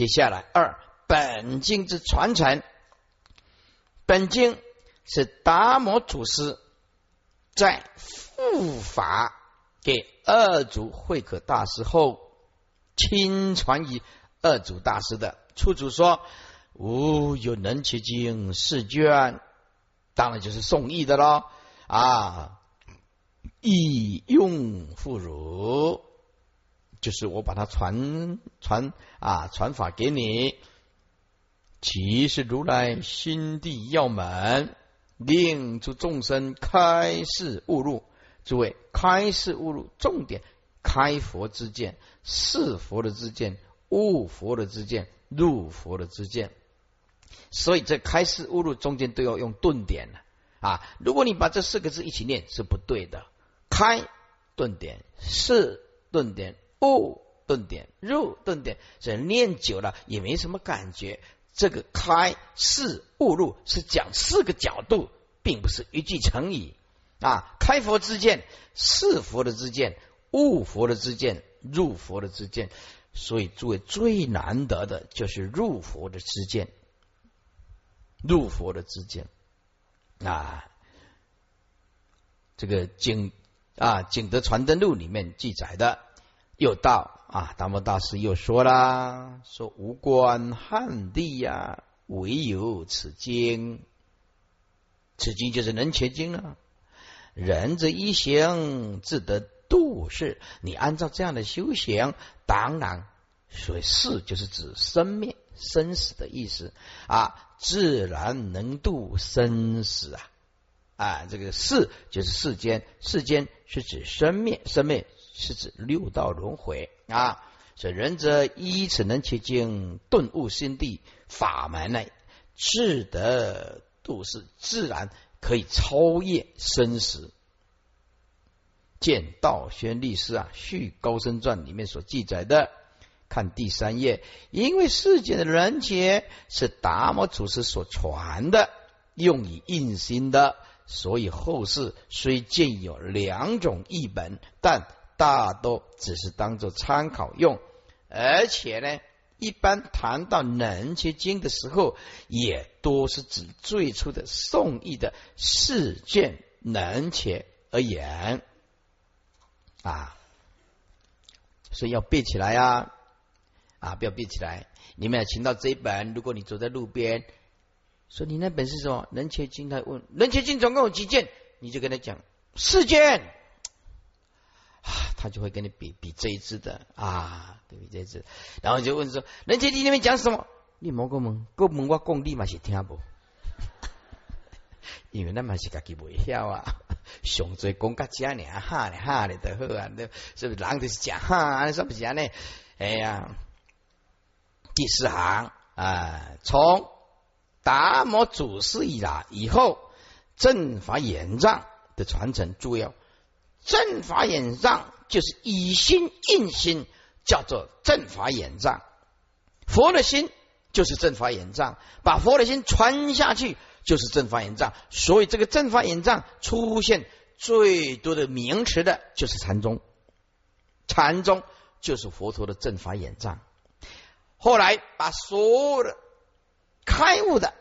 接下来二本经之传承，本经是达摩祖师在复法给二祖慧可大师后，亲传于二祖大师的。初祖说：“吾有能其经四卷，当然就是宋义的喽。”啊。以用复汝，就是我把它传传啊传法给你。其是如来心地要门，令诸众生开示悟入。诸位，开示悟入，重点开佛之见，是佛的之见，悟佛的之见，入佛的之见。所以，这开示悟入中间都要用顿点啊！如果你把这四个字一起念，是不对的。开顿点，是顿点，悟顿点，入顿点，这念久了也没什么感觉。这个开是悟入是讲四个角度，并不是一句成语啊。开佛之见，是佛的之见，悟佛的之见，入佛的之见。所以诸位最难得的就是入佛的之见，入佛的之见啊。这个景。啊，《景德传灯录》里面记载的，又到啊，达摩大师又说啦，说无关汉地呀，唯有此经，此经就是能切经啊。人之一行，自得度世。你按照这样的修行，当然，所以世就是指生灭、生死的意思啊，自然能度生死啊。啊，这个世就是世间，世间是指生灭，生灭是指六道轮回啊。所以仁者依此能其经顿悟心地法门呢，智得度世，自然可以超越生死。见道宣律师啊，《续高僧传》里面所记载的，看第三页，因为世间的人杰是达摩祖师所传的，用以印心的。所以后世虽见有两种译本，但大多只是当做参考用。而且呢，一般谈到《能切经》的时候，也多是指最初的宋义的四卷能且而言啊。所以要背起来啊！啊，不要背起来。你们要请到这一本，如果你走在路边。说你那本是什么？能切经他问能切经总共有几件？你就跟他讲四件，啊他就会跟你比比这一支的啊，对比这一支，然后就问说人家你那边讲什么？你莫个问，个问我讲你嘛是听不？因为那嘛是自己未晓啊，上最讲个这呢，哈呢哈呢都好啊，是不是？人就是讲哈，是不是呢？哎呀，第四行啊，从。达摩祖师以来以后，正法眼藏的传承主要。正法眼藏就是以心印心，叫做正法眼藏。佛的心就是正法眼藏，把佛的心传下去就是正法眼藏。所以这个正法眼藏出现最多的名词的就是禅宗，禅宗就是佛陀的正法眼藏。后来把所有的。开悟的，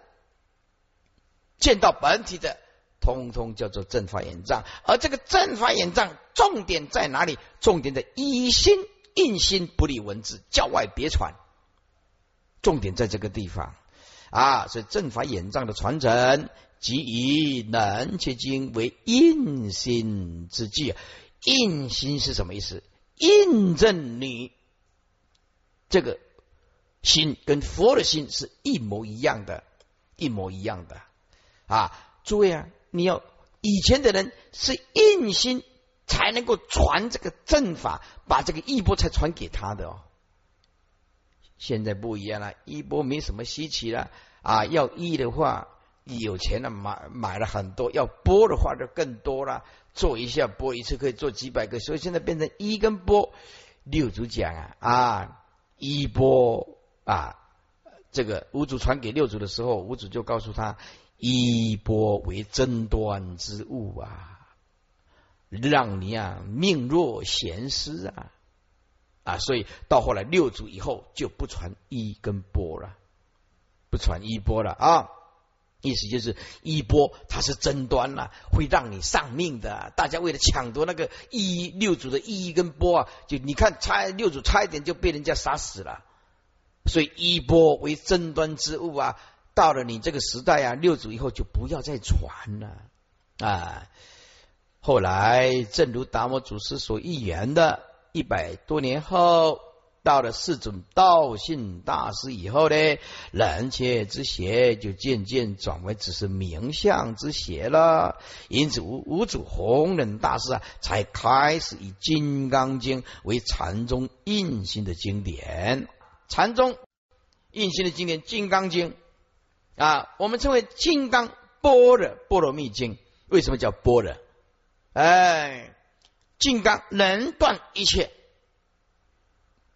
见到本体的，通通叫做正法眼障。而这个正法眼障重点在哪里？重点在以心印心，不立文字，教外别传。重点在这个地方啊！所以正法眼障的传承，即以能切经为印心之计。印心是什么意思？印证你这个。心跟佛的心是一模一样的，一模一样的啊！诸位啊，你要以前的人是印心才能够传这个正法，把这个衣钵才传给他的哦。现在不一样了，衣钵没什么稀奇了啊！要衣的话，有钱了买买了很多；要钵的话就更多了，做一下钵一次可以做几百个，所以现在变成一跟钵六祖讲啊啊，衣钵。啊，这个五祖传给六祖的时候，五祖就告诉他：衣钵为争端之物啊，让你啊命若闲师啊啊，所以到后来六祖以后就不传衣跟钵了，不传衣钵了啊。意思就是衣钵它是争端呐，会让你丧命的。大家为了抢夺那个衣六祖的衣跟钵啊，就你看差六祖差一点就被人家杀死了。所以衣钵为争端之物啊，到了你这个时代啊，六祖以后就不要再传了啊。后来正如达摩祖师所预言的，一百多年后。到了四种道信大师以后呢，人切之邪就渐渐转为只是名相之邪了。因此，五五祖弘忍大师啊，才开始以《金刚经》为禅宗印心的经典。禅宗印心的经典《金刚经》啊，我们称为《金刚般若波罗蜜经》。为什么叫般若？哎，金刚能断一切。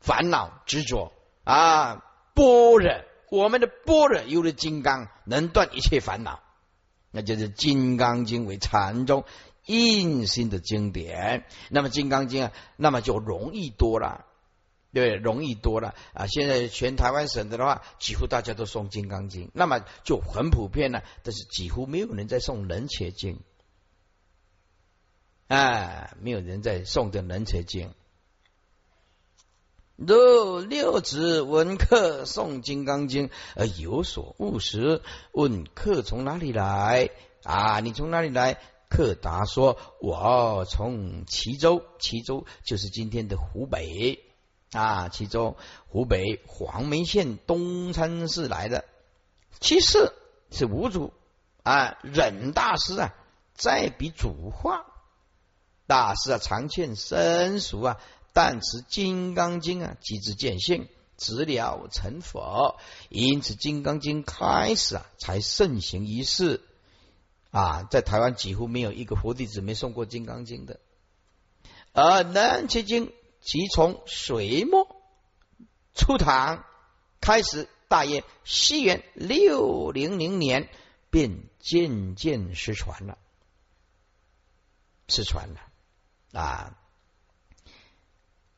烦恼执着啊，般若，我们的般若有了金刚，能断一切烦恼，那就是《金刚经》为禅宗印心的经典。那么《金刚经》啊，那么就容易多了，对，容易多了啊！现在全台湾省的的话，几乎大家都诵《金刚经》，那么就很普遍了。但是几乎没有人在诵《人且经》，啊，没有人在诵的《人且经》。若六子闻客诵《金刚经》而有所悟时，问客从哪里来？啊，你从哪里来？客答说：我从齐州，齐州就是今天的湖北啊，其中湖北黄梅县东川市来的。其次是五祖啊，忍大师啊，在比主画。大师啊，常见生熟啊。但持《金刚经》啊，即知见性，直了成佛。因此，《金刚经》开始啊，才盛行一世啊。在台湾几乎没有一个佛弟子没诵过《金刚经》的。而《南切经》即从隋末初唐开始，大约西元六零零年，便渐渐失传了，失传了啊。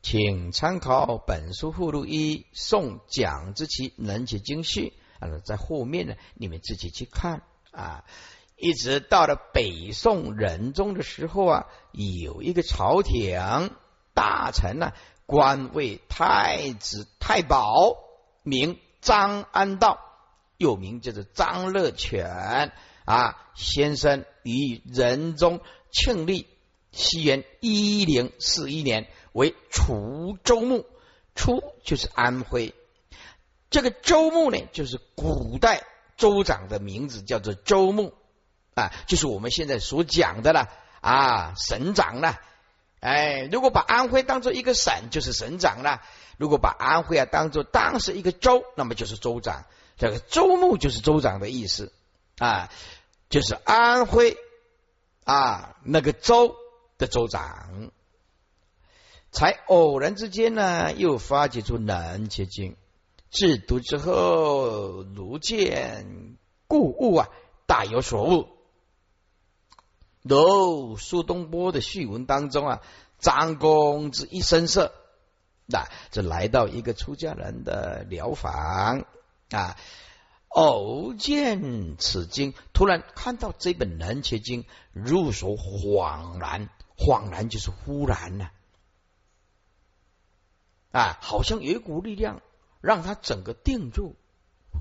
请参考本书附录一宋蒋之奇能解经序啊，在后面呢，你们自己去看啊。一直到了北宋仁宗的时候啊，有一个朝廷大臣呢，官位太子太保，名张安道，又名叫做张乐全啊先生，于仁宗庆历西元一零四一年。为滁州牧，滁就是安徽，这个州牧呢，就是古代州长的名字，叫做州牧啊，就是我们现在所讲的了啊，省长了。哎，如果把安徽当做一个省，就是省长了；如果把安徽啊当做当时一个州，那么就是州长。这个州牧就是州长的意思啊，就是安徽啊那个州的州长。才偶然之间呢，又发掘出《南切经》，制读之后，如见故物啊，大有所悟。如苏东坡的序文当中啊，张公之一声色，那这来到一个出家人的疗房。啊，偶见此经，突然看到这本《南切经》，入手恍然，恍然就是忽然呢。啊，好像有一股力量让他整个定住，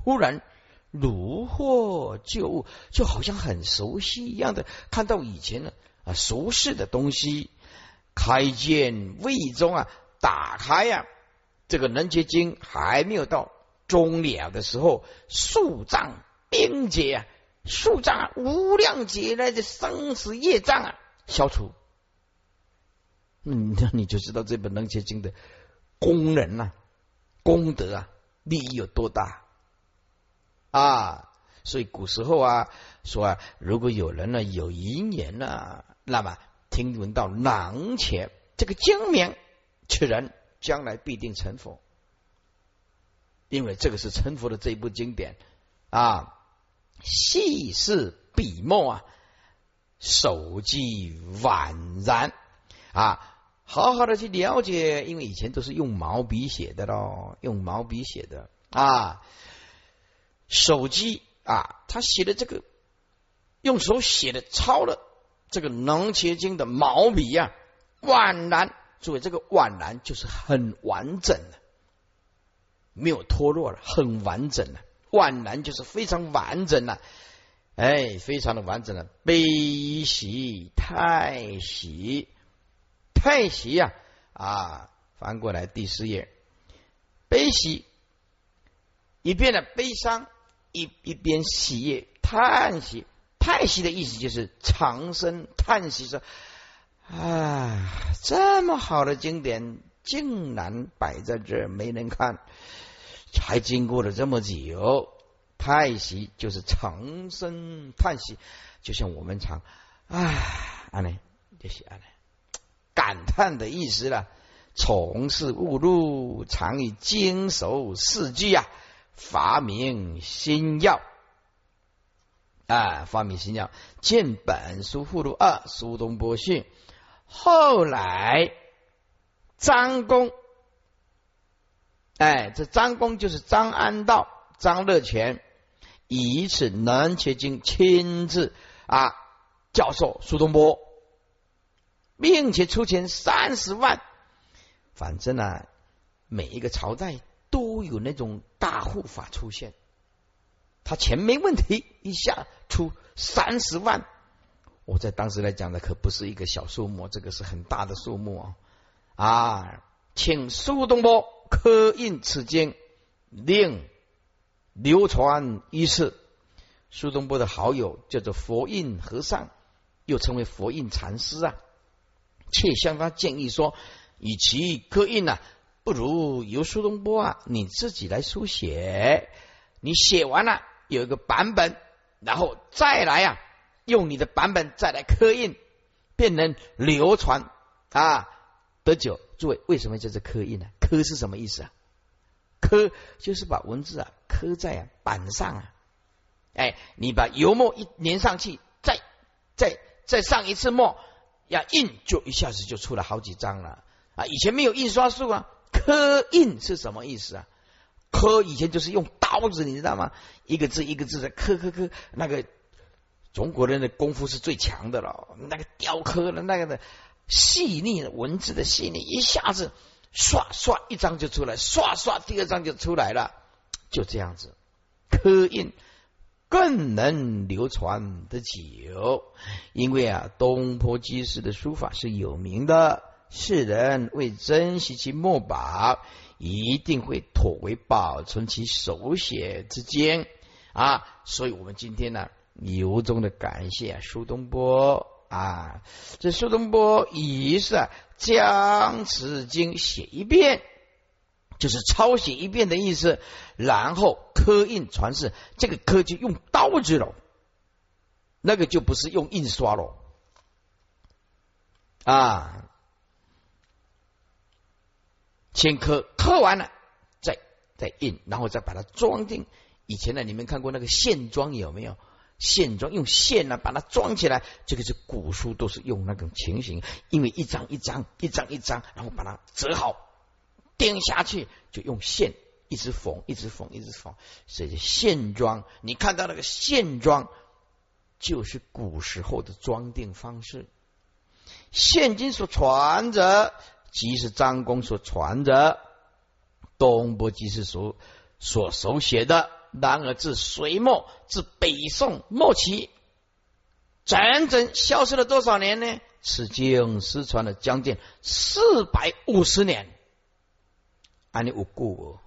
忽然如获旧物，就好像很熟悉一样的，看到以前的啊熟悉的东西。开见魏中啊，打开呀，这个能结经还没有到终了的时候，数障冰结啊，数障无量劫来的生死业障啊消除。嗯，那你就知道这本能结经的。功能呐，功德啊，利益有多大啊？所以古时候啊，说啊，如果有人呢有姻缘呢，那么听闻到囊前这个精明，此人将来必定成佛，因为这个是成佛的这一部经典啊。细视笔墨啊，手迹宛然啊。好好的去了解，因为以前都是用毛笔写的咯，用毛笔写的啊。手机啊，他写的这个用手写的抄了这个《能切经》的毛笔呀，宛然，作为这个宛然就是很完整的，没有脱落了，很完整了。宛然就是非常完整了，哎，非常的完整了。悲喜太喜。太喜呀啊！翻过来第四页，悲喜一遍的悲伤，一一边喜悦，叹息。叹息的意思就是长声叹息，说：“啊，这么好的经典竟然摆在这没人看，还经过了这么久。”叹息就是长声叹息，就像我们唱：“啊，安内就是安呢。”感叹的意思了。从事误入，常以经手四句啊，发明新药啊，发明新药。见本书附录二，苏东坡训。后来张公，哎，这张公就是张安道、张乐全，以此南切经亲自啊教授苏东坡。并且出钱三十万，反正呢，每一个朝代都有那种大护法出现，他钱没问题，一下出三十万，我在当时来讲的可不是一个小数目，这个是很大的数目啊！啊，请苏东坡刻印此经，令流传于世。苏东坡的好友叫做佛印和尚，又称为佛印禅师啊。却向他建议说：“与其刻印呢，不如由苏东坡啊你自己来书写。你写完了有一个版本，然后再来啊，用你的版本再来刻印，便能流传啊得久。诸位，为什么叫做刻印呢？刻是什么意思啊？刻就是把文字啊刻在啊板上啊。哎，你把油墨一粘上去，再再再上一次墨。”要印就一下子就出了好几张了啊！以前没有印刷术啊，刻印是什么意思啊？刻以前就是用刀子，你知道吗？一个字一个字的刻刻刻，那个中国人的功夫是最强的了。那个雕刻的那个的细腻的文字的细腻，一下子刷刷一张就出来，刷刷第二张就出来了，就这样子刻印。更能流传的久，因为啊，东坡居士的书法是有名的，世人为珍惜其墨宝，一定会妥为保存其手写之间啊。所以，我们今天呢，由衷的感谢苏东坡啊，这苏东坡于是啊，将此经写一遍。就是抄写一遍的意思，然后刻印传世。这个刻就用刀子了，那个就不是用印刷了啊。先刻，刻完了再再印，然后再把它装订。以前呢，你们看过那个线装有没有？线装用线呢把它装起来，这个是古书都是用那种情形，因为一张一张，一张一张，然后把它折好。钉下去就用线一直缝，一直缝，一直缝，所以线装。你看到那个线装，就是古时候的装订方式。现今所传着，即是张公所传着，东坡即是所所手写的。然而自隋末至北宋末期，整整消失了多少年呢？此经失传了将近四百五十年。安尼无故，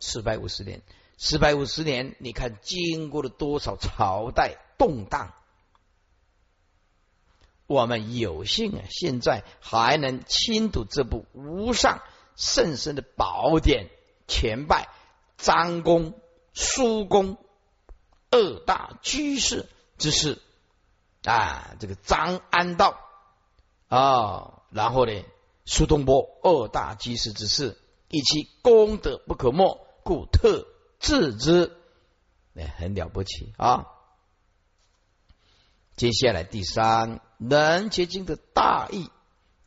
四百五十年，四百五十年，你看经过了多少朝代动荡？我们有幸啊，现在还能亲读这部无上甚深的宝典，前拜张公、苏公二大居士之事啊，这个张安道啊，然后呢？苏东坡二大居士之事，以其功德不可没，故特自之，那很了不起啊！接下来第三，能结经的大意，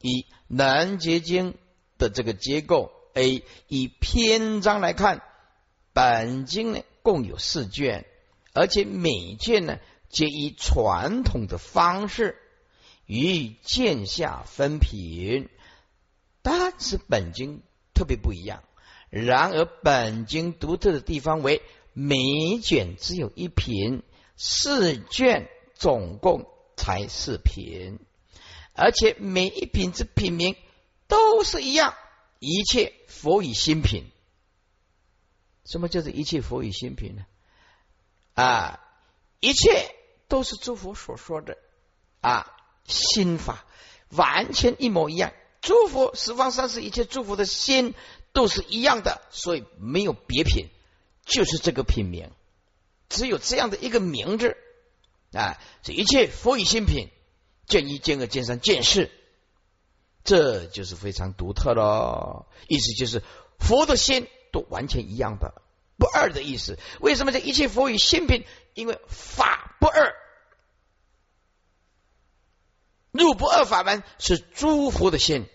以南结经的这个结构，A 以篇章来看，本经呢共有四卷，而且每卷呢皆以传统的方式与剑下分品，但是本经特别不一样。然而本经独特的地方为每卷只有一品，四卷总共才四品。而且每一品之品名都是一样，一切佛以心品。什么叫做一切佛以心品呢？啊，一切都是诸佛所说的啊心法，完全一模一样。诸佛十方三世一切诸佛的心都是一样的，所以没有别品，就是这个品名，只有这样的一个名字啊。这一切佛以心品。见一见二见三见四，这就是非常独特喽。意思就是佛的心都完全一样的，不二的意思。为什么这一切佛与心品？因为法不二，入不二法门是诸佛的心，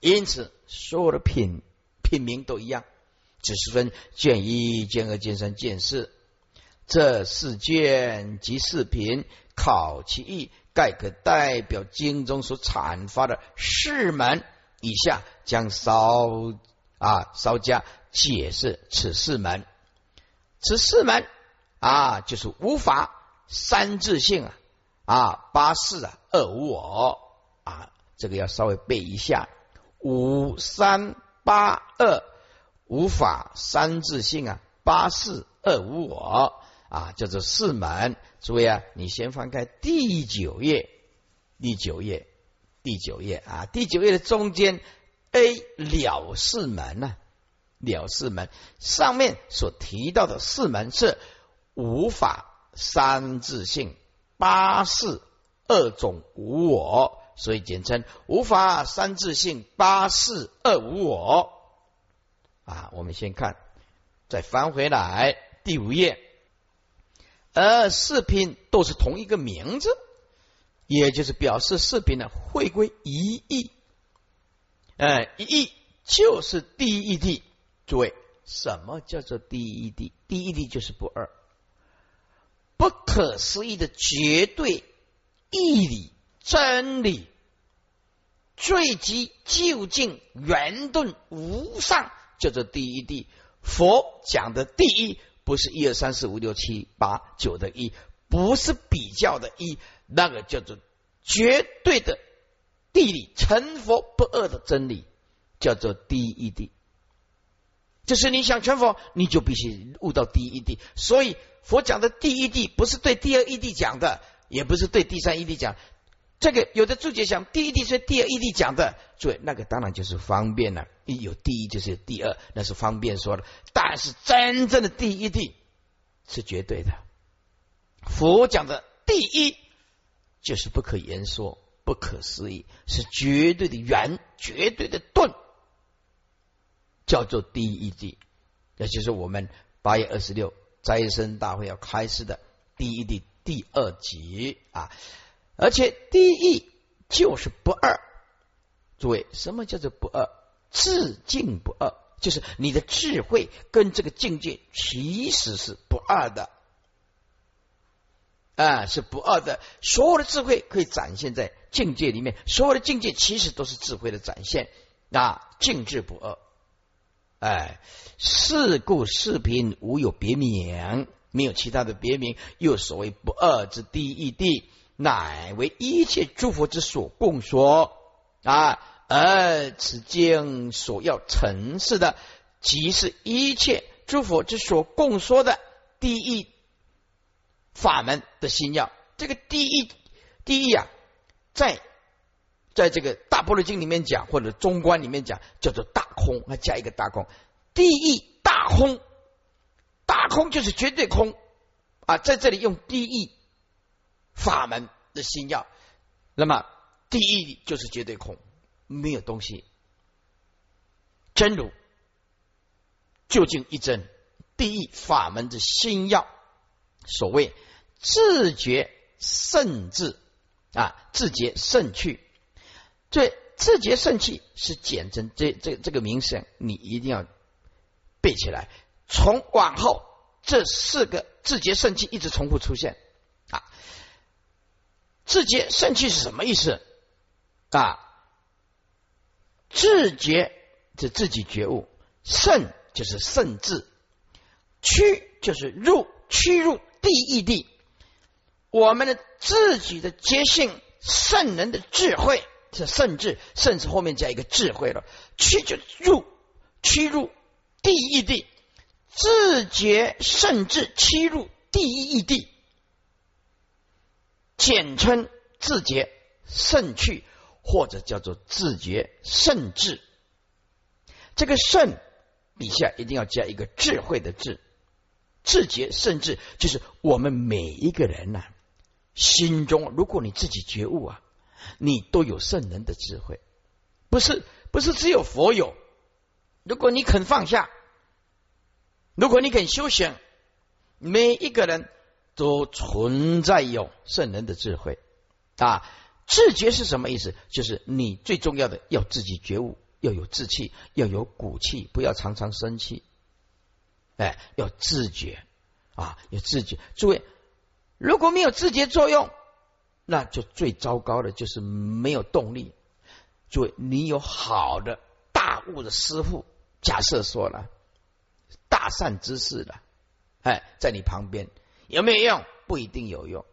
因此所有的品品名都一样，只是分见一见二见三见四。这四卷及四品，考其意，概可代表经中所阐发的四门。以下将稍啊稍加解释此四门。此四门啊，就是无法三自性啊啊八四啊二无我啊，这个要稍微背一下。五三八二无法三自性啊八四二无我。啊，叫做四门。诸位啊，你先翻开第九页，第九页，第九页啊，第九页的中间 A 了四门呢？了四门上面所提到的四门是无法三自性八事二种无我，所以简称无法三自性八事二无我。啊，我们先看，再翻回来第五页。而四品都是同一个名字，也就是表示四品呢会归一义。哎，一义就是第一义谛。诸位，什么叫做第一义谛？第一义谛就是不二，不可思议的绝对义理真理，最极究竟圆顿无上，叫做第一谛。佛讲的第一。不是一二三四五六七八九的一，不是比较的一，那个叫做绝对的地理成佛不二的真理，叫做第一谛。就是你想成佛，你就必须悟到第一谛。所以佛讲的第一谛，不是对第二义谛讲的，也不是对第三义谛讲。这个有的注解想第一谛是第二义谛讲的，所以那个当然就是方便了。一有第一就是有第二，那是方便说的。但是真正的第一谛是绝对的。佛讲的第一就是不可言说、不可思议，是绝对的圆、绝对的顿，叫做第一谛。也就是我们八月二十六斋生大会要开始的第一谛第二集啊。而且第一就是不二，诸位，什么叫做不二？智境不二，就是你的智慧跟这个境界其实是不二的，啊，是不二的。所有的智慧可以展现在境界里面，所有的境界其实都是智慧的展现，啊，静智不二。哎，是故是品无有别名，没有其他的别名，又所谓不二之第一地。乃为一切诸佛之所共说啊，而此经所要陈示的，即是一切诸佛之所共说的第一法门的心要。这个第一第一啊，在在这个大般若经里面讲，或者中观里面讲，叫做大空，还加一个大空。第一大空，大空就是绝对空啊，在这里用第一。法门的心要，那么第一就是绝对空，没有东西，真如究竟一真。第一法门的心要，所谓自觉甚至啊，自觉肾气。这自觉肾气是简称，这这这个名声你一定要背起来。从往后这四个自觉圣气一直重复出现。自觉圣气是什么意思啊？自觉是自己觉悟，圣就是圣智，驱就是入驱入地义地。我们的自己的觉性，圣人的智慧是圣智，甚至后面加一个智慧了。驱就入，驱入地义地，自觉圣智驱入地义地，简称自觉圣趣，或者叫做自觉圣智。这个圣底下一定要加一个智慧的智，自觉圣智就是我们每一个人呐。心中，如果你自己觉悟啊，你都有圣人的智慧，不是不是只有佛有。如果你肯放下，如果你肯修行，每一个人都存在有圣人的智慧啊。自觉是什么意思？就是你最重要的要自己觉悟，要有志气，要有骨气，不要常常生气。哎，要自觉啊，有自觉。诸位。如果没有自觉作用，那就最糟糕的就是没有动力。诸位，你有好的大悟的师傅，假设说了大善之事了，哎，在你旁边有没有用？不一定有用。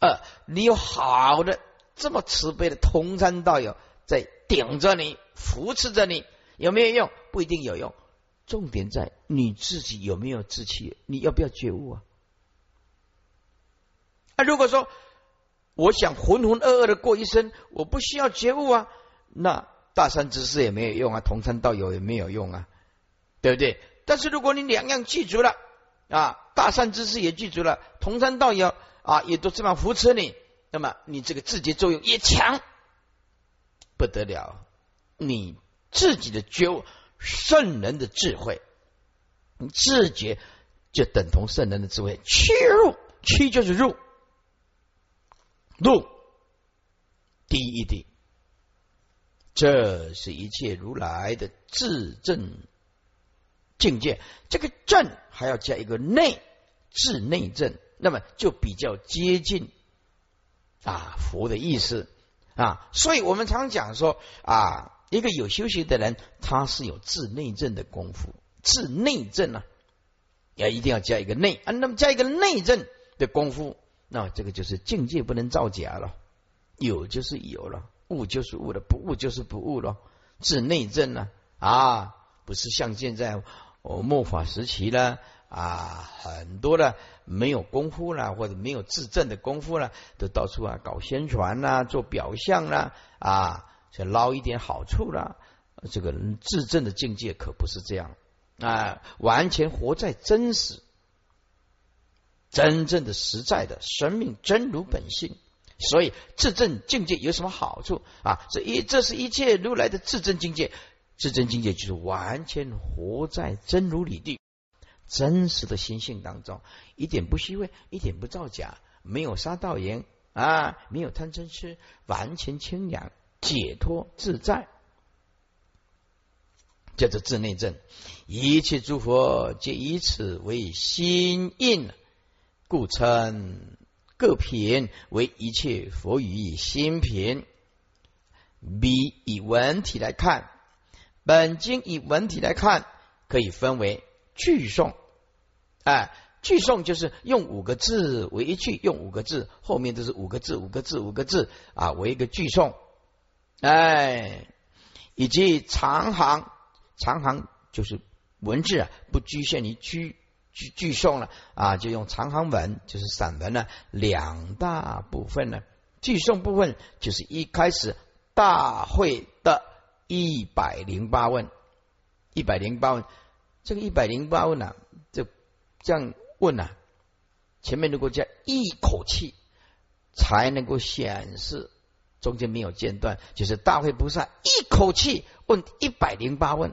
二，你有好的这么慈悲的同参道友在顶着你、扶持着你，有没有用？不一定有用。重点在你自己有没有志气，你要不要觉悟啊？那如果说我想浑浑噩噩的过一生，我不需要觉悟啊，那大善知识也没有用啊，同参道友也没有用啊，对不对？但是如果你两样记住了啊，大善知识也记住了，同参道友啊也都这么扶持你，那么你这个自觉作用也强不得了，你自己的觉悟，圣人的智慧，你自觉就等同圣人的智慧，驱入驱就是入。入第一地，这是一切如来的自证境界。这个正还要加一个内，自内正，那么就比较接近啊佛的意思啊。所以我们常讲说啊，一个有修行的人，他是有自内正的功夫。自内正啊，要一定要加一个内啊。那么加一个内正的功夫。那这个就是境界不能造假了，有就是有了，悟就是悟了，不悟就是不悟了。治内政呢啊，不是像现在哦末法时期呢啊，很多的没有功夫啦，或者没有自证的功夫啦，都到处啊搞宣传啦，做表象啦啊，想捞一点好处啦。这个自证的境界可不是这样啊，完全活在真实。真正的实在的生命真如本性，所以自证境界有什么好处啊？这一这是一切如来的自证境界，自真境界就是完全活在真如理地，真实的心性当中，一点不虚伪，一点不造假，没有杀盗淫啊，没有贪嗔痴，完全清凉解脱自在，叫做自内证。一切诸佛皆以此为心印。故称各品为一切佛语心品。比以文体来看，本经以文体来看，可以分为句诵。哎，句诵就是用五个字为一句，用五个字，后面都是五个字，五个字，五个字啊，为一个句诵。哎，以及长行，长行就是文字啊，不局限于句。句句诵了啊，就用长行文，就是散文呢，两大部分呢。句诵部分就是一开始大会的一百零八问，一百零八问，这个一百零八问呢，就这样问呢，前面如果加一口气，才能够显示中间没有间断，就是大会菩萨一口气问一百零八问。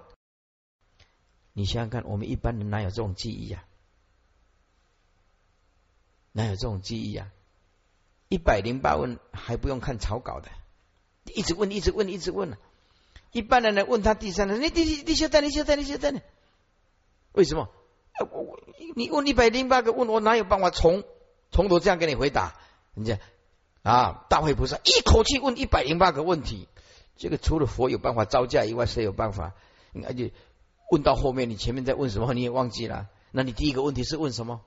你想想看，我们一般人哪有这种记忆啊？哪有这种记忆啊？一百零八问还不用看草稿的，一直问，一直问，一直问一般人呢问他第三人，你第第修在，你修在，你修在呢？为什么？我我你问一百零八个问，我哪有办法从从头这样给你回答？人家啊，大会菩萨一口气问一百零八个问题，这个除了佛有办法招架以外，谁有办法？而且问到后面，你前面在问什么你也忘记了？那你第一个问题是问什么？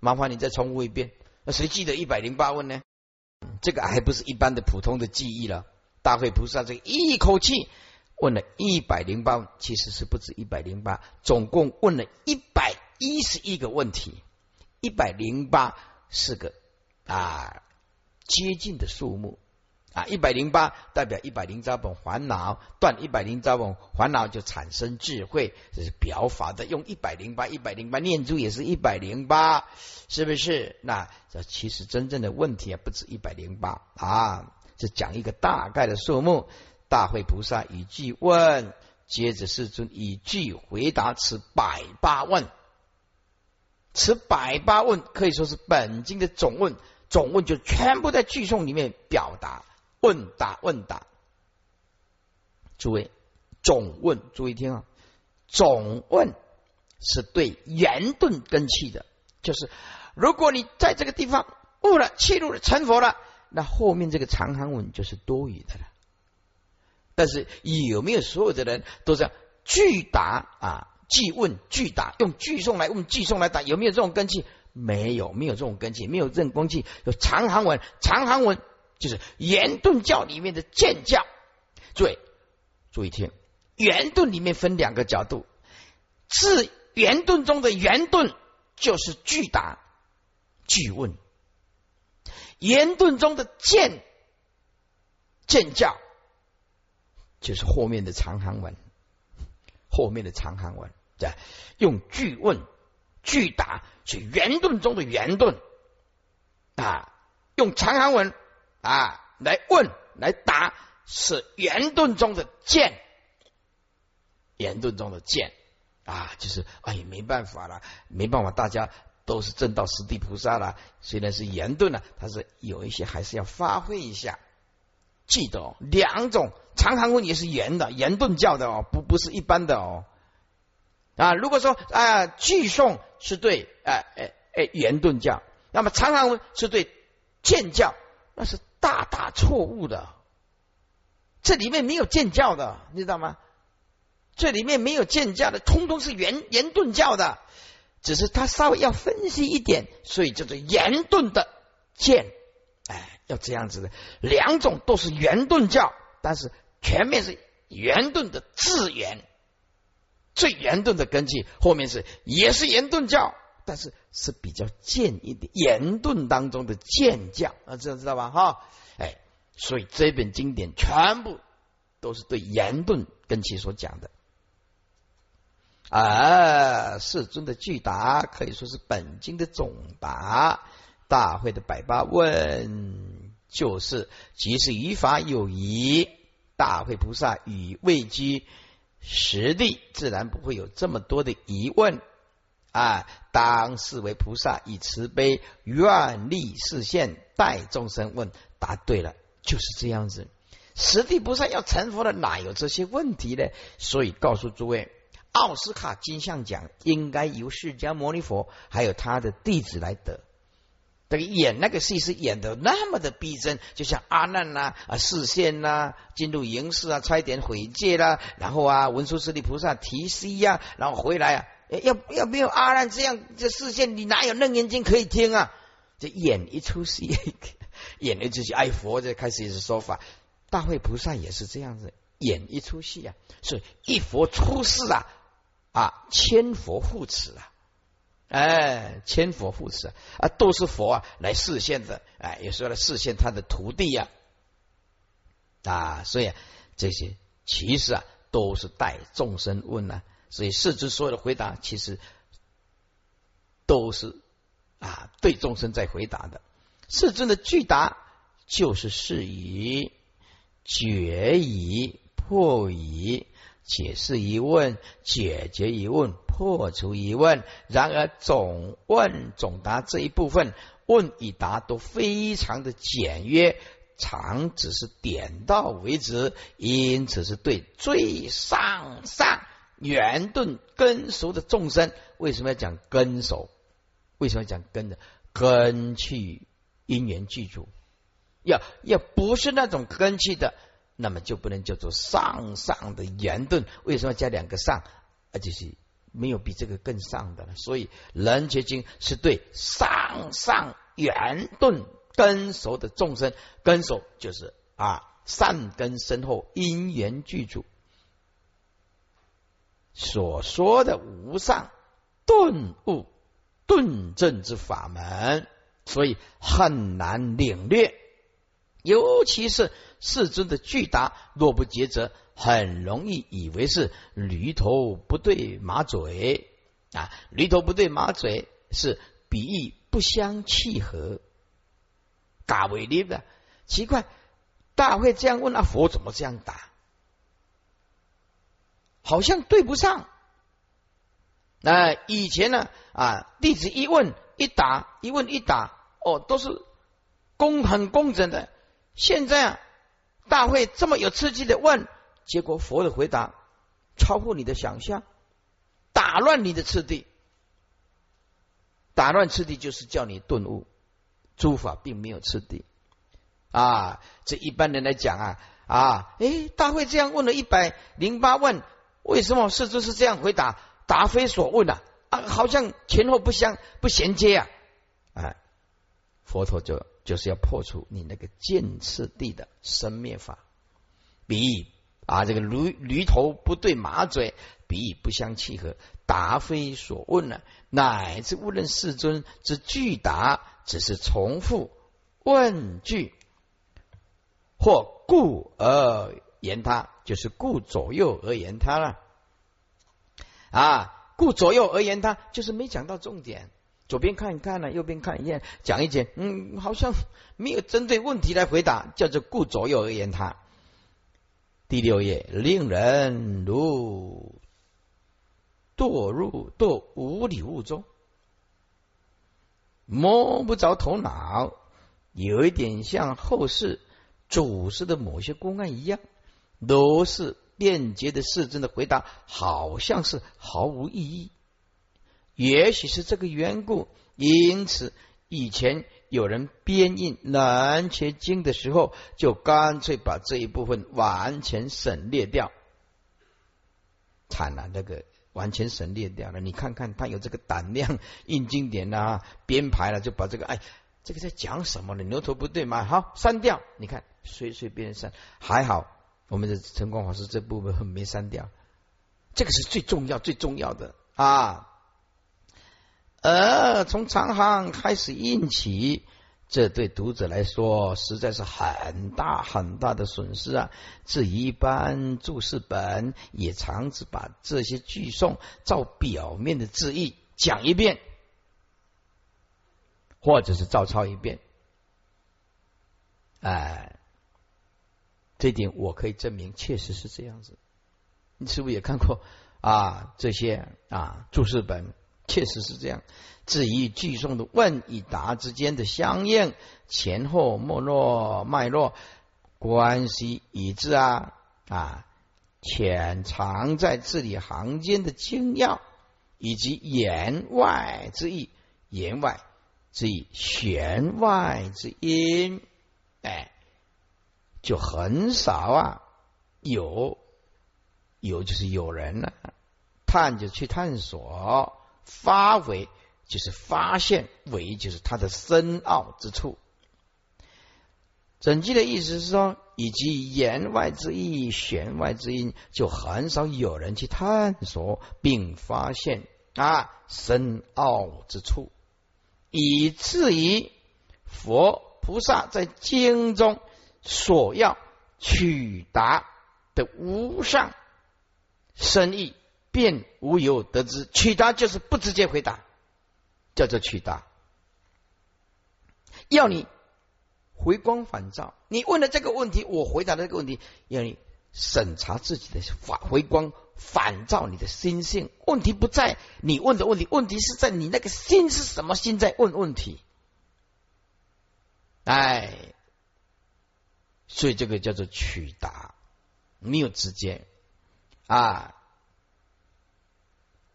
麻烦你再重复一遍。那谁记得一百零八问呢？这个还不是一般的普通的记忆了。大会菩萨这一口气问了一百零八，其实是不止一百零八，总共问了一百一十一个问题。一百零八是个啊接近的数目。啊，一百零八代表一百零八本烦恼，断一百零八本烦恼就产生智慧，这是表法的。用一百零八，一百零八念珠也是一百零八，是不是？那这其实真正的问题啊，不止一百零八啊，是讲一个大概的数目。大会菩萨以句问，接着世尊以句回答此百八问。此百八问可以说是本经的总问，总问就全部在句颂里面表达。问答问答，诸位总问，注意听啊！总问是对圆顿根器的，就是如果你在这个地方悟了、气入了、成佛了，那后面这个长行文就是多余的了。但是有没有所有的人都是句答啊？巨问巨答，用巨送来问，巨送来答，有没有这种根器？没有，没有这种根器，没有这种根器。有长行文，长行文。就是圆顿教里面的剑教，注意注意听，圆顿里面分两个角度，是圆顿中的圆顿就是巨答巨问，圆顿中的剑剑教就是后面的长行文，后面的长行文对，用句问句答是圆顿中的圆顿啊，用长行文。啊，来问来答是圆顿中的剑，圆顿中的剑啊，就是哎，没办法了，没办法，大家都是正道实地菩萨了，虽然是圆顿了，它是有一些还是要发挥一下。记得哦，两种长行文也是圆的，圆顿教的哦，不不是一般的哦。啊，如果说啊，句诵是对哎哎哎圆顿教，那么长行文是对剑教，那是。大大错误的，这里面没有见教的，你知道吗？这里面没有见教的，通通是圆圆顿教的，只是他稍微要分析一点，所以叫做圆顿的见，哎，要这样子的，两种都是圆顿教，但是前面是圆顿的自圆，最圆顿的根基，后面是也是圆顿教。但是是比较剑一点，言顿当中的剑教。啊，知道知道吧？哈，哎，所以这本经典全部都是对言顿跟其所讲的。啊。世尊的巨答可以说是本经的总答，大会的百八问就是即是语法有疑，大会菩萨与位居实地，自然不会有这么多的疑问。啊，当视为菩萨以慈悲愿力示现，待众生问答对了，就是这样子。实地菩萨要成佛了，哪有这些问题呢？所以告诉诸位，奥斯卡金像奖应该由释迦牟尼佛还有他的弟子来得。这个演那个戏是演的那么的逼真，就像阿难呐啊视线呐进入营室啊，差一点毁戒啦，然后啊文殊师利菩萨提膝呀，然后回来啊。要要没有阿难这样这视线，你哪有楞严经可以听啊？这演一出戏，演一出戏，爱，佛就开始也是说法，大会菩萨也是这样子演一出戏啊。所以一佛出世啊，啊，千佛护持啊，哎，千佛护持啊，啊都是佛啊来示现的，哎，有时候来示现他的徒弟呀，啊，所以这些其实啊都是带众生问啊。所以，世尊所有的回答，其实都是啊，对众生在回答的。世尊的具答，就是是以决疑破疑，解释疑问，解决疑问，破除疑问。然而总问总答这一部分问与答都非常的简约，常只是点到为止，因此是对最上上圆顿根熟的众生，为什么要讲根熟？为什么要讲根的根气因缘具足？要要不是那种根气的。那么就不能叫做上上的圆顿，为什么加两个上？而且是没有比这个更上的了。所以《人觉经》是对上上圆顿根熟的众生，根熟就是啊善根深厚，因缘具足所说的无上顿悟顿证之法门，所以很难领略，尤其是。世尊的巨大，若不抉择，很容易以为是驴头不对马嘴啊！驴头不对马嘴是比喻不相契合，嘎为例的奇怪。大会这样问，那佛怎么这样答？好像对不上。那以前呢啊，弟子一问一答，一问一答，哦，都是公很工整的。现在啊。大会这么有刺激的问，结果佛的回答超乎你的想象，打乱你的次第，打乱次第就是叫你顿悟。诸法并没有次第啊！这一般人来讲啊啊，哎，大会这样问了一百零八问，为什么世尊是这样回答？答非所问啊啊，好像前后不相不衔接啊！哎，佛陀就。就是要破除你那个见次第的生灭法，比喻啊，这个驴驴头不对马嘴，比喻不相契合，答非所问了，乃至无论世尊之句答，只是重复问句，或故而言他，就是顾左右而言他了。啊，顾左右而言他，就是没讲到重点。左边看一看呢，右边看一眼，讲一讲，嗯，好像没有针对问题来回答，叫做顾左右而言他。第六页，令人如堕入堕无理物中，摸不着头脑，有一点像后世祖师的某些公案一样，都是便捷的世尊的回答，好像是毫无意义。也许是这个缘故，因此以前有人编印《南切经》的时候，就干脆把这一部分完全省略掉。惨了，那个完全省略掉了。你看看他有这个胆量印经典啊，编排了，就把这个哎，这个在讲什么呢？牛头不对马，好删掉。你看随随便删，还好我们的陈光法师这部分没删掉，这个是最重要最重要的啊。而从长行开始印起，这对读者来说实在是很大很大的损失啊！至于一般注释本，也常只把这些句诵照表面的字义讲一遍，或者是照抄一遍。哎，这点我可以证明，确实是这样子。你是不是也看过啊？这些啊注释本。确实是这样。至于句诵的问与答之间的相应、前后脉络、脉络关系一致啊啊，潜藏在字里行间的精要，以及言外之意、言外之意、弦外之音，哎，就很少啊。有有就是有人了，探就去探索。发为就是发现，为就是它的深奥之处。整句的意思是说，以及言外之意、弦外之音，就很少有人去探索并发现啊深奥之处，以至于佛菩萨在经中所要取达的无上深意。便无有得知，取答就是不直接回答，叫做取答。要你回光返照，你问了这个问题，我回答了这个问题，要你审查自己的反回光，返照你的心性。问题不在你问的问题，问题是在你那个心是什么心在问问题。哎，所以这个叫做取答，没有直接啊。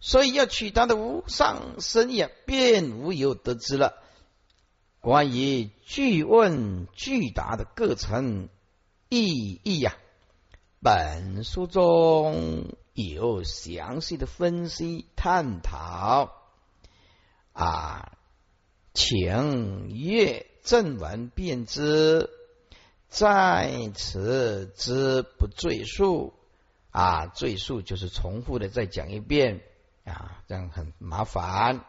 所以要取他的无上深也，便无有得知了。关于句问句答的各层意义呀。本书中有详细的分析探讨啊，请阅正文便知，在此之不赘述啊，赘述就是重复的再讲一遍啊，这样很麻烦。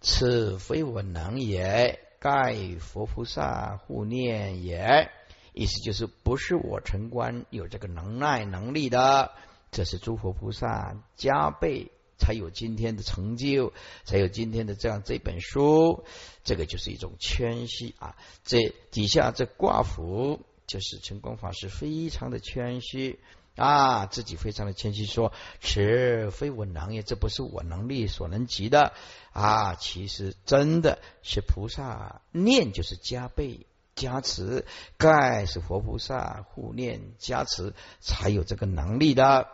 此非我能也，盖佛菩萨护念也。意思就是不是我城关有这个能耐能力的，这是诸佛菩萨加倍才有今天的成就，才有今天的这样这本书。这个就是一种谦虚啊。这底下这挂符就是成光法师非常的谦虚啊，自己非常的谦虚说：“此非我能也，这不是我能力所能及的啊。”其实真的是菩萨念就是加倍。加持，盖是佛菩萨护念加持，才有这个能力的。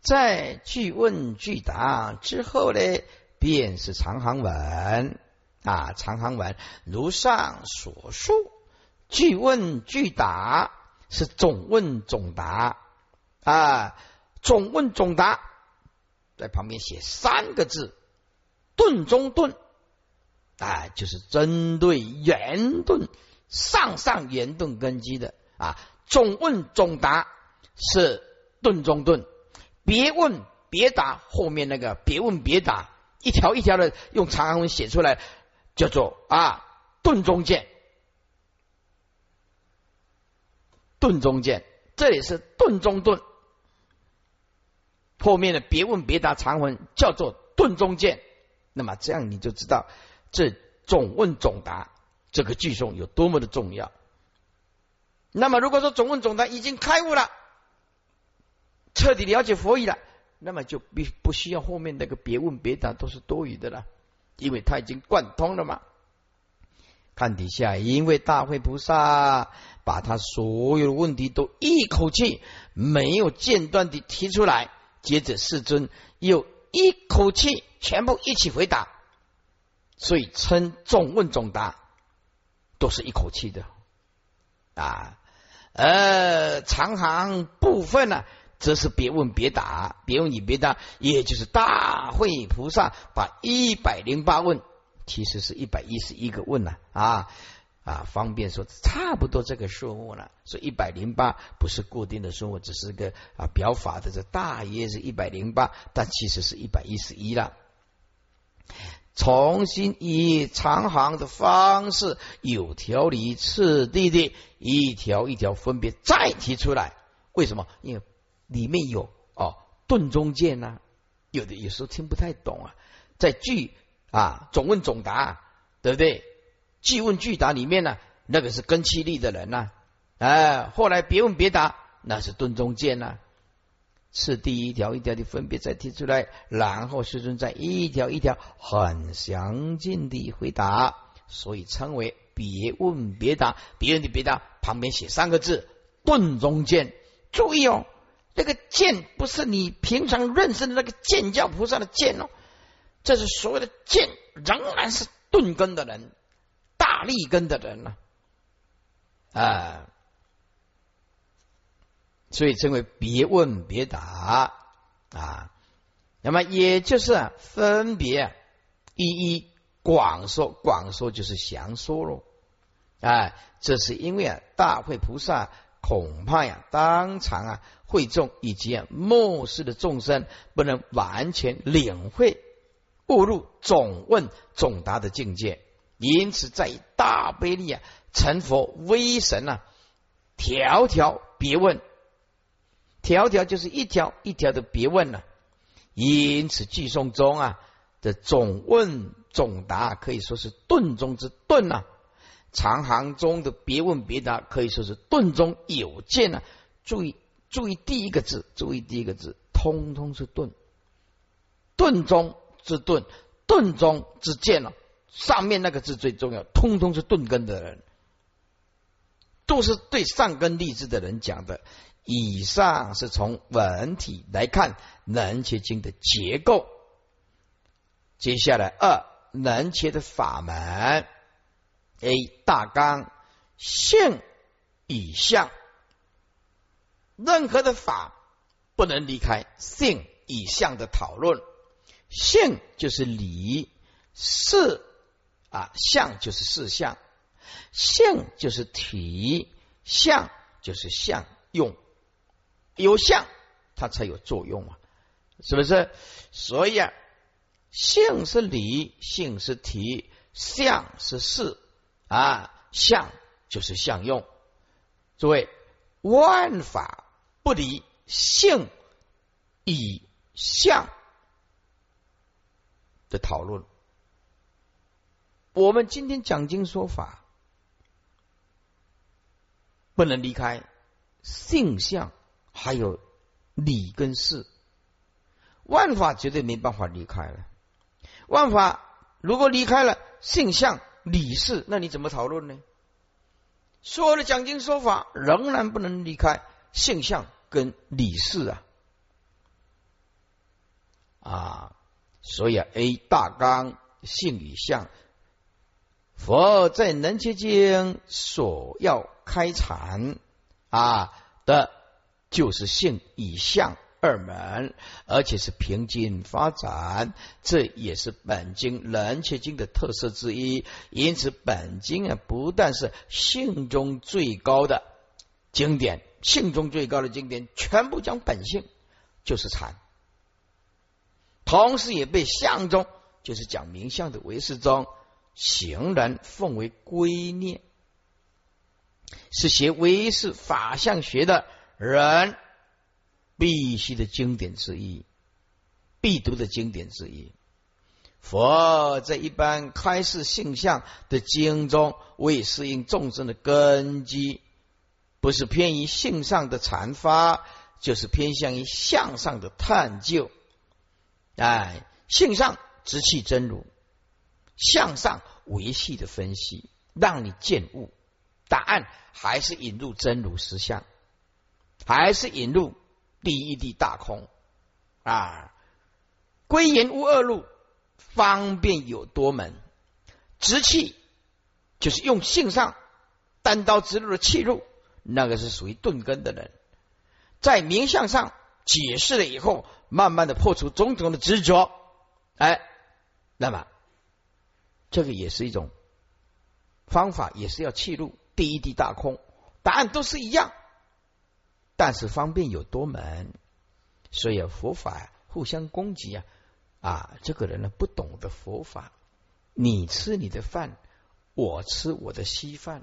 在句问句答之后呢，便是长行文啊，长行文如上所述，句问句答是总问总答。啊，总问总答，在旁边写三个字：顿中顿。啊，就是针对圆顿上上圆顿根基的。啊，总问总答是顿中顿，别问别答后面那个别问别答一条一条的用长安文写出来，叫做啊顿中见，顿中见，这里是顿中顿，后面的别问别答长文叫做顿中见，那么这样你就知道。这总问总答这个句诵有多么的重要？那么如果说总问总答已经开悟了，彻底了解佛意了，那么就必不需要后面那个别问别答都是多余的了，因为他已经贯通了嘛。看底下，因为大会菩萨把他所有的问题都一口气没有间断的提出来，接着世尊又一口气全部一起回答。所以称总问总答都是一口气的啊，呃，长行部分呢，则是别问别答，别问你别答，也就是大会菩萨把一百零八问，其实是一百一十一个问了啊啊，方便说差不多这个数目了，所以一百零八不是固定的数目，只是个啊表法的，这大约是一百零八，但其实是一百一十一了。重新以长行的方式，有条理、次第的一条一条分别再提出来。为什么？因为里面有哦顿中见呐，有的有时候听不太懂啊。在句啊总问总答，对不对？即问即答里面呢，那个是根气力的人呐，哎，后来别问别答，那是顿中见呐。是第一条一条的分别再提出来，然后师尊再一条一条很详尽的回答，所以称为别问别答。别人的别答旁边写三个字“顿中见”。注意哦，那个见不是你平常认识的那个见教菩萨的见哦，这是所谓的见，仍然是钝根的人，大力根的人呢，啊。所以称为别问别答啊，那么也就是分别一一广说，广说就是详说喽。哎，这是因为啊，大会菩萨恐怕呀，当场啊会众以及啊末世的众生不能完全领会误入总问总答的境界，因此在大悲力啊成佛威神啊，条条别问。条条就是一条一条的别问了，因此句诵中啊的总问总答可以说是顿中之顿呐，长行中的别问别答可以说是顿中有见呐，注意注意第一个字，注意第一个字，通通是顿，顿中之盾，盾中之见了。上面那个字最重要，通通是顿根的人，都是对上根立志的人讲的。以上是从文体来看《能切经》的结构。接下来二能切的法门，A 大纲性以相，任何的法不能离开性以相的讨论。性就是理，事啊相就是事相，性就是体，相就是相用。有相，它才有作用啊，是不是？所以啊，性是理，性是体，相是事啊，相就是相用。诸位，万法不离性以相的讨论。我们今天讲经说法，不能离开性相。还有理跟事，万法绝对没办法离开了。万法如果离开了性相理事，那你怎么讨论呢？所有的讲经说法仍然不能离开性相跟理事啊！啊，所以啊，A 大纲性与相，佛在能切经所要开阐啊的。就是性以相二门，而且是平均发展，这也是本经人切经的特色之一。因此，本经啊，不但是性中最高的经典，性中最高的经典，全部讲本性，就是禅；同时也被相中，就是讲名相的唯识中，行人奉为圭臬，是学唯识法相学的。人必须的经典之一，必读的经典之一。佛在一般开示性相的经中，为适应众生的根基，不是偏于性上的阐发，就是偏向于相上的探究。哎，性上直气真如，向上维系的分析，让你见悟。答案还是引入真如实相。还是引入第一地大空啊，归言无二路，方便有多门。直气就是用性上单刀直入的气入，那个是属于钝根的人，在名相上解释了以后，慢慢的破除种种的执着，哎，那么这个也是一种方法，也是要气入第一地大空，答案都是一样。但是方便有多门，所以佛法互相攻击啊！啊，这个人呢不懂得佛法，你吃你的饭，我吃我的稀饭。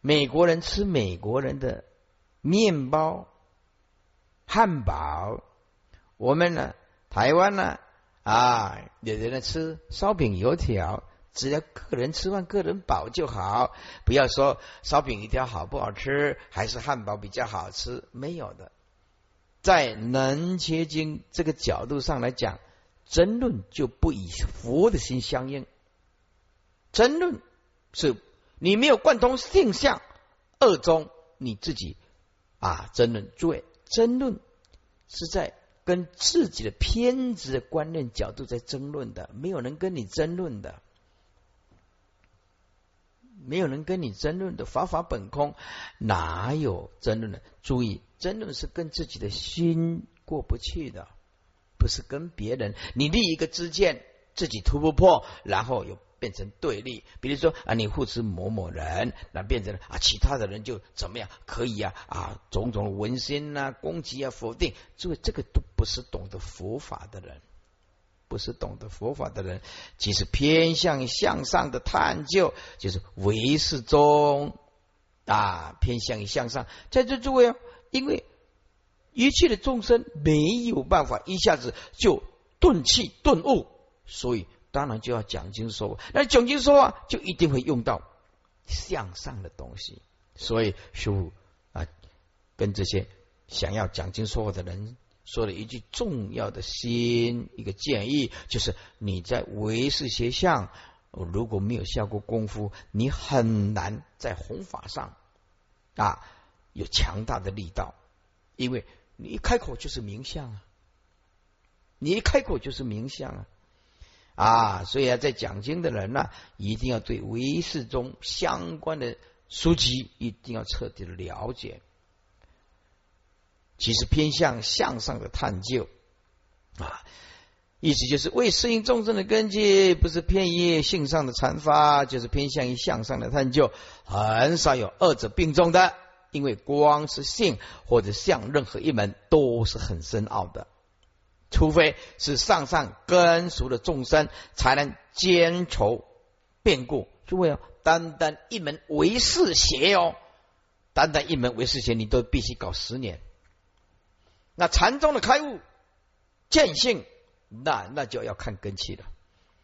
美国人吃美国人的面包、汉堡，我们呢台湾呢啊，有人呢吃烧饼、油条。只要个人吃饭，个人饱就好，不要说烧饼油条好不好吃，还是汉堡比较好吃，没有的。在能切经这个角度上来讲，争论就不以佛的心相应。争论是你没有贯通性相二中，你自己啊争论。诸位，争论是在跟自己的偏执的观念角度在争论的，没有人跟你争论的。没有人跟你争论的，法法本空，哪有争论的？注意，争论是跟自己的心过不去的，不是跟别人。你立一个支见，自己突破，然后又变成对立。比如说啊，你护持某某人，那变成了啊，其他的人就怎么样？可以啊啊，种种文心啊，攻击啊，否定。注意，这个都不是懂得佛法的人。不是懂得佛法的人，其实偏向向上的探究，就是唯识中啊，偏向于向上。在这诸位啊，因为一切的众生没有办法一下子就顿气顿悟，所以当然就要讲经说法。那讲经说法就一定会用到向上的东西，所以师傅啊，跟这些想要讲经说法的人说了一句重要的心一个建议，就是你在唯识学相如果没有下过功夫，你很难在弘法上啊有强大的力道，因为你一开口就是名相啊，你一开口就是名相啊。啊，所以啊，在讲经的人呢，一定要对唯识中相关的书籍一定要彻底的了解。其实偏向向上的探究啊，意思就是为适应众生的根基，不是偏于性上的禅发，就是偏向于向上的探究。很少有二者并重的，因为光是性或者向，任何一门都是很深奥的。除非是上上根熟的众生，才能兼筹变故。诸位哦，单单一门唯识学哦，单单一门唯识学，你都必须搞十年。那禅宗的开悟见性，那那就要看根气了。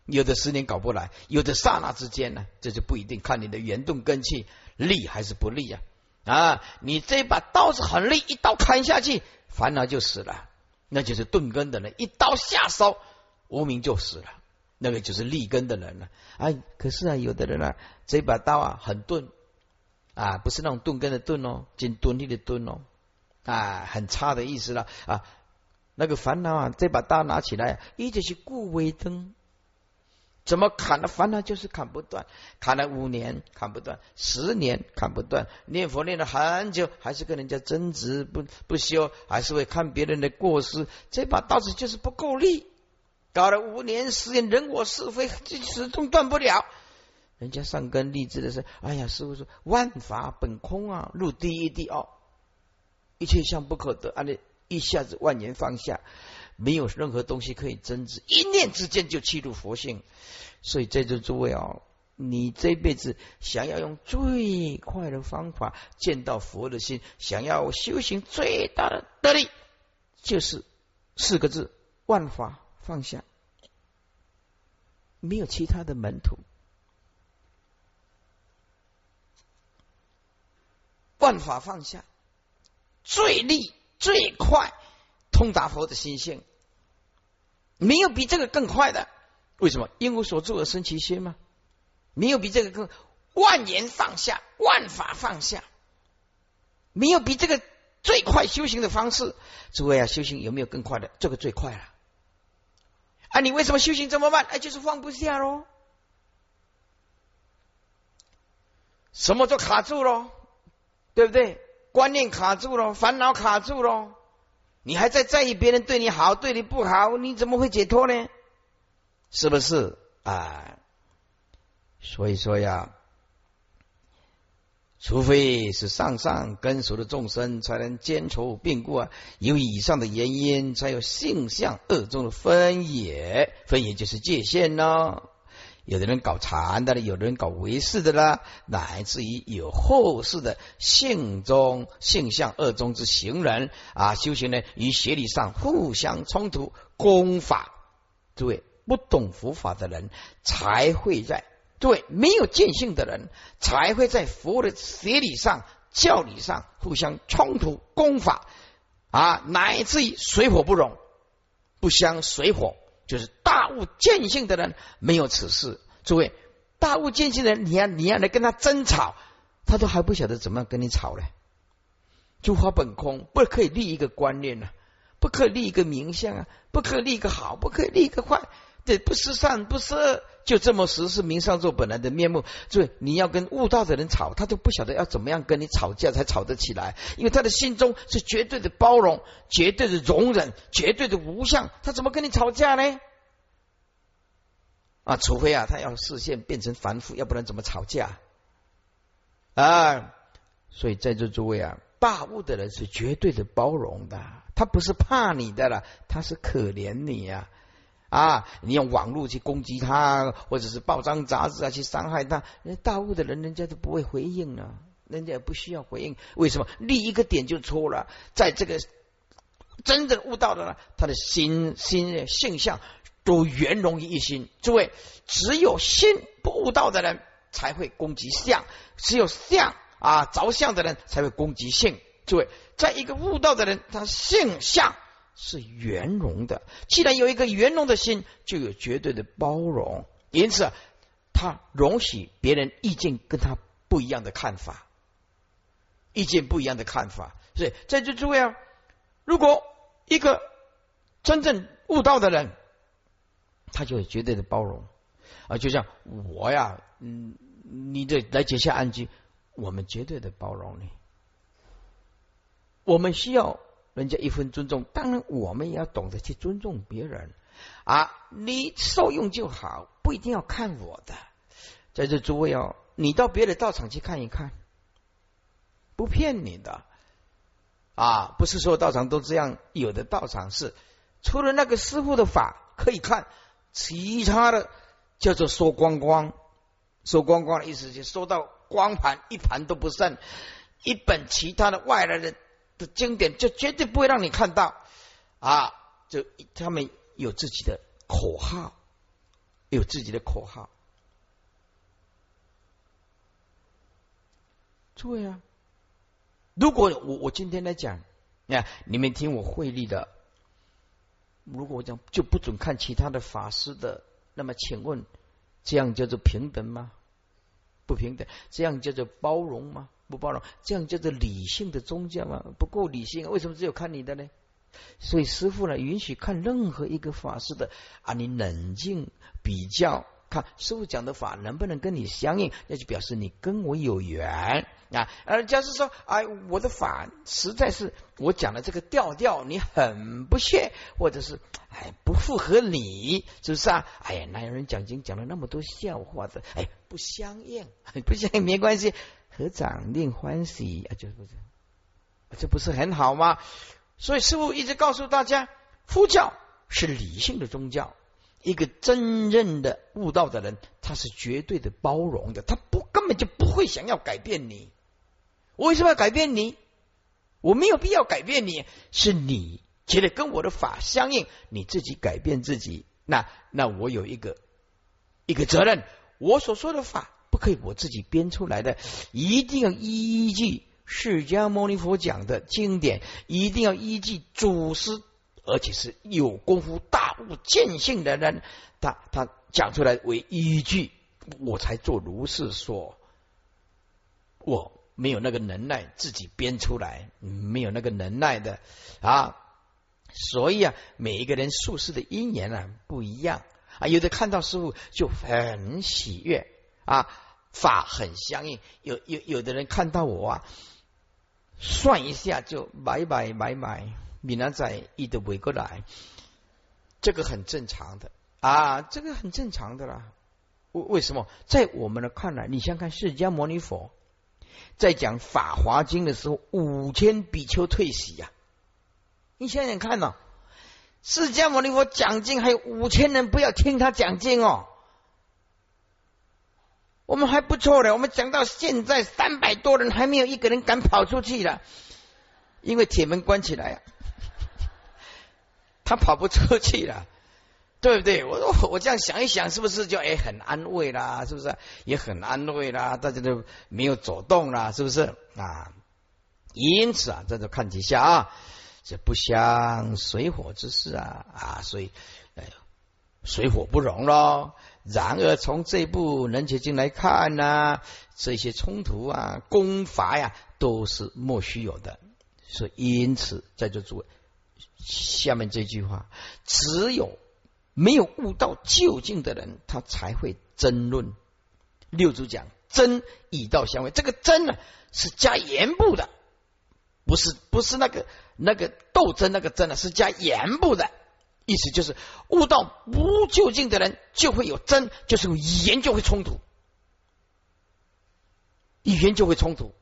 有的十年搞不来，有的刹那之间呢，这就不一定看你的圆动根气利还是不利呀。啊，你这把刀子很利，一刀砍下去，烦恼就死了。那就是钝根的人，一刀下烧，无名就死了。那个就是利根的人了。哎，可是啊，有的人啊，这把刀啊很钝啊，不是那种钝根的钝哦，仅钝力的钝哦，啊，很差的意思了啊。那个烦恼啊，这把刀拿起来，一直是固微灯。怎么砍的烦恼就是砍不断，砍了五年砍不断，十年砍不断，念佛念了很久，还是跟人家争执不不休，还是会看别人的过失，这把刀子就是不够力，搞了五年十年，人我是非始终断不了。人家上根立志的是，哎呀，师傅说万法本空啊，入第一地哦，一切相不可得，啊，你一下子万年放下。没有任何东西可以争执，一念之间就契入佛性。所以在座诸位啊，你这辈子想要用最快的方法见到佛的心，想要修行最大的得力，就是四个字：万法放下。没有其他的门徒，万法放下，最利最快。通达佛的心性，没有比这个更快的。为什么？因无所住而生其心吗？没有比这个更万言放下，万法放下，没有比这个最快修行的方式。诸位啊，修行有没有更快的？这个最快了。啊，你为什么修行这么慢？哎，就是放不下喽。什么都卡住喽，对不对？观念卡住喽，烦恼卡住喽。你还在在意别人对你好，对你不好，你怎么会解脱呢？是不是啊？所以说呀，除非是上上根熟的众生，才能兼筹变故啊。有以上的原因，才有性相二中的分野，分野就是界限呢。有的人搞禅的，有的人搞唯识的啦，乃至于有后世的性中性相二中之行人啊，修行呢与学理上互相冲突，功法诸位不懂佛法的人才会在诸位没有见性的人才会在佛的学理上教理上互相冲突，功法啊，乃至于水火不容，不相水火。就是大悟见性的人没有此事，诸位大悟见性的人，你要你要来跟他争吵，他都还不晓得怎么跟你吵嘞。诸法本空，不可以立一个观念呢，不可以立一个名相啊，不可以立一个好，不可以立一个坏，这，不是善不是恶，就这么实是名上座本来的面目。所以你要跟悟道的人吵，他都不晓得要怎么样跟你吵架才吵得起来，因为他的心中是绝对的包容、绝对的容忍、绝对的无相，他怎么跟你吵架呢？啊，除非啊，他要视线变成凡夫，要不然怎么吵架啊？所以在座诸位啊，大悟的人是绝对的包容的，他不是怕你的了，他是可怜你呀。啊！啊你用网络去攻击他，或者是报章杂志啊去伤害他，那大悟的人人家都不会回应啊，人家也不需要回应。为什么立一个点就错了？在这个真正悟道的呢，他的心心性相都圆融于一心。诸位，只有心不悟道的人才会攻击相，只有相啊着相的人才会攻击性。诸位，在一个悟道的人，他性相是圆融的。既然有一个圆融的心，就有绝对的包容，因此他容许别人意见跟他不一样的看法，意见不一样的看法。所以在这诸位啊，如果一个真正悟道的人，他就有绝对的包容啊，就像我呀，嗯，你这来结下安居，我们绝对的包容你。我们需要人家一分尊重，当然我们也要懂得去尊重别人啊。你受用就好，不一定要看我的。在这诸位哦，你到别的道场去看一看，不骗你的啊，不是说道场都这样。有的道场是除了那个师傅的法可以看，其他的叫做收光光，收光光的意思就收到光盘一盘都不剩，一本其他的外来的。的经典就绝对不会让你看到啊！就他们有自己的口号，有自己的口号。对呀，如果我我今天来讲，你看你们听我会力的，如果我讲就不准看其他的法师的，那么请问这样叫做平等吗？不平等，这样叫做包容吗？不包容，这样叫做理性的宗教吗？不够理性，为什么只有看你的呢？所以师傅呢，允许看任何一个法师的啊，你冷静比较。看师傅讲的法能不能跟你相应，那就表示你跟我有缘啊。而假是说，哎，我的法实在是我讲的这个调调你很不屑，或者是哎不符合你，是不是啊？哎呀，哪有人讲经讲了那么多笑话的？哎，不相应，不相应没关系，合掌令欢喜啊，就是不是？这不是很好吗？所以师傅一直告诉大家，佛教是理性的宗教。一个真正的悟道的人，他是绝对的包容的，他不根本就不会想要改变你。我为什么要改变你？我没有必要改变你，是你觉得跟我的法相应，你自己改变自己。那那我有一个一个责任，我所说的法不可以我自己编出来的，一定要依据释迦牟尼佛讲的经典，一定要依据祖师。而且是有功夫、大悟、见性的人，他他讲出来为依据，我才做如是说。我没有那个能耐自己编出来，没有那个能耐的啊。所以啊，每一个人术士的因缘啊不一样啊，有的看到师傅就很喜悦啊，法很相应；有有有的人看到我啊，算一下就买买买买。闽南仔一的围过来，这个很正常的啊，这个很正常的啦。为为什么？在我们的看来，你想看释迦牟尼佛在讲《法华经》的时候，五千比丘退席呀。你想想看呐，释迦牟尼佛讲经，还有五千人不要听他讲经哦。我们还不错的，我们讲到现在三百多人，还没有一个人敢跑出去了，因为铁门关起来啊。他跑不出去了，对不对？我说我这样想一想，是不是就哎很安慰啦？是不是也很安慰啦？大家都没有走动啦，是不是啊？因此啊，在这看底下啊，这不相水火之事啊啊，所以哎水火不容喽。然而从这部《能结经》来看呢，这些冲突啊、攻伐呀，都是莫须有的。所以因此在这诸位。下面这句话，只有没有悟到究竟的人，他才会争论。六祖讲争以道相为，这个争呢是加言部的，不是不是那个那个斗争那个争呢，是加言部的意思，就是悟道不究竟的人就会有争，就是语言就会冲突，语言就会冲突。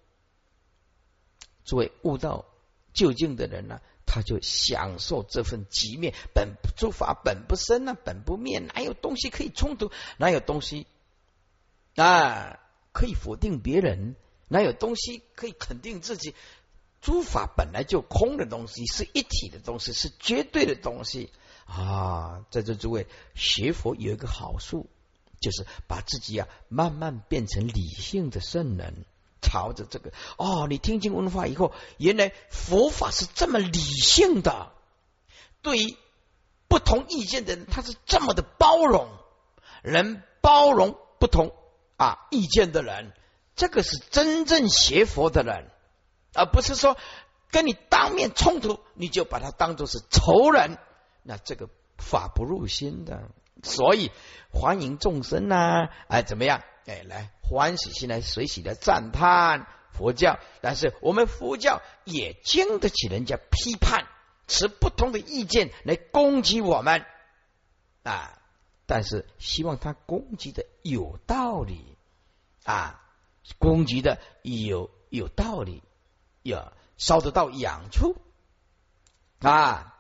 作为悟道究竟的人呢？他就享受这份极灭，本诸法本不生啊，本不灭，哪有东西可以冲突？哪有东西啊可以否定别人？哪有东西可以肯定自己？诸法本来就空的东西，是一体的东西，是绝对的东西啊！在这诸位学佛有一个好处，就是把自己啊慢慢变成理性的圣人。朝着这个哦，你听经闻法以后，原来佛法是这么理性的，对于不同意见的人，他是这么的包容，能包容不同啊意见的人，这个是真正学佛的人，而不是说跟你当面冲突，你就把他当做是仇人，那这个法不入心的。所以欢迎众生呐，哎，怎么样？哎，来欢喜心来随喜的赞叹佛教，但是我们佛教也经得起人家批判，持不同的意见来攻击我们啊！但是希望他攻击的有道理啊，攻击的有有道理，要烧得到痒处啊！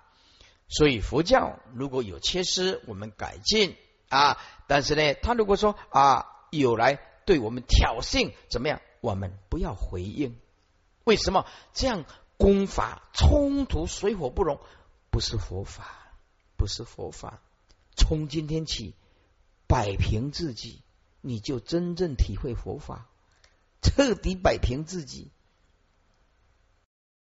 所以佛教如果有缺失，我们改进啊。但是呢，他如果说啊有来对我们挑衅，怎么样？我们不要回应。为什么这样功法冲突，水火不容？不是佛法，不是佛法。从今天起，摆平自己，你就真正体会佛法，彻底摆平自己。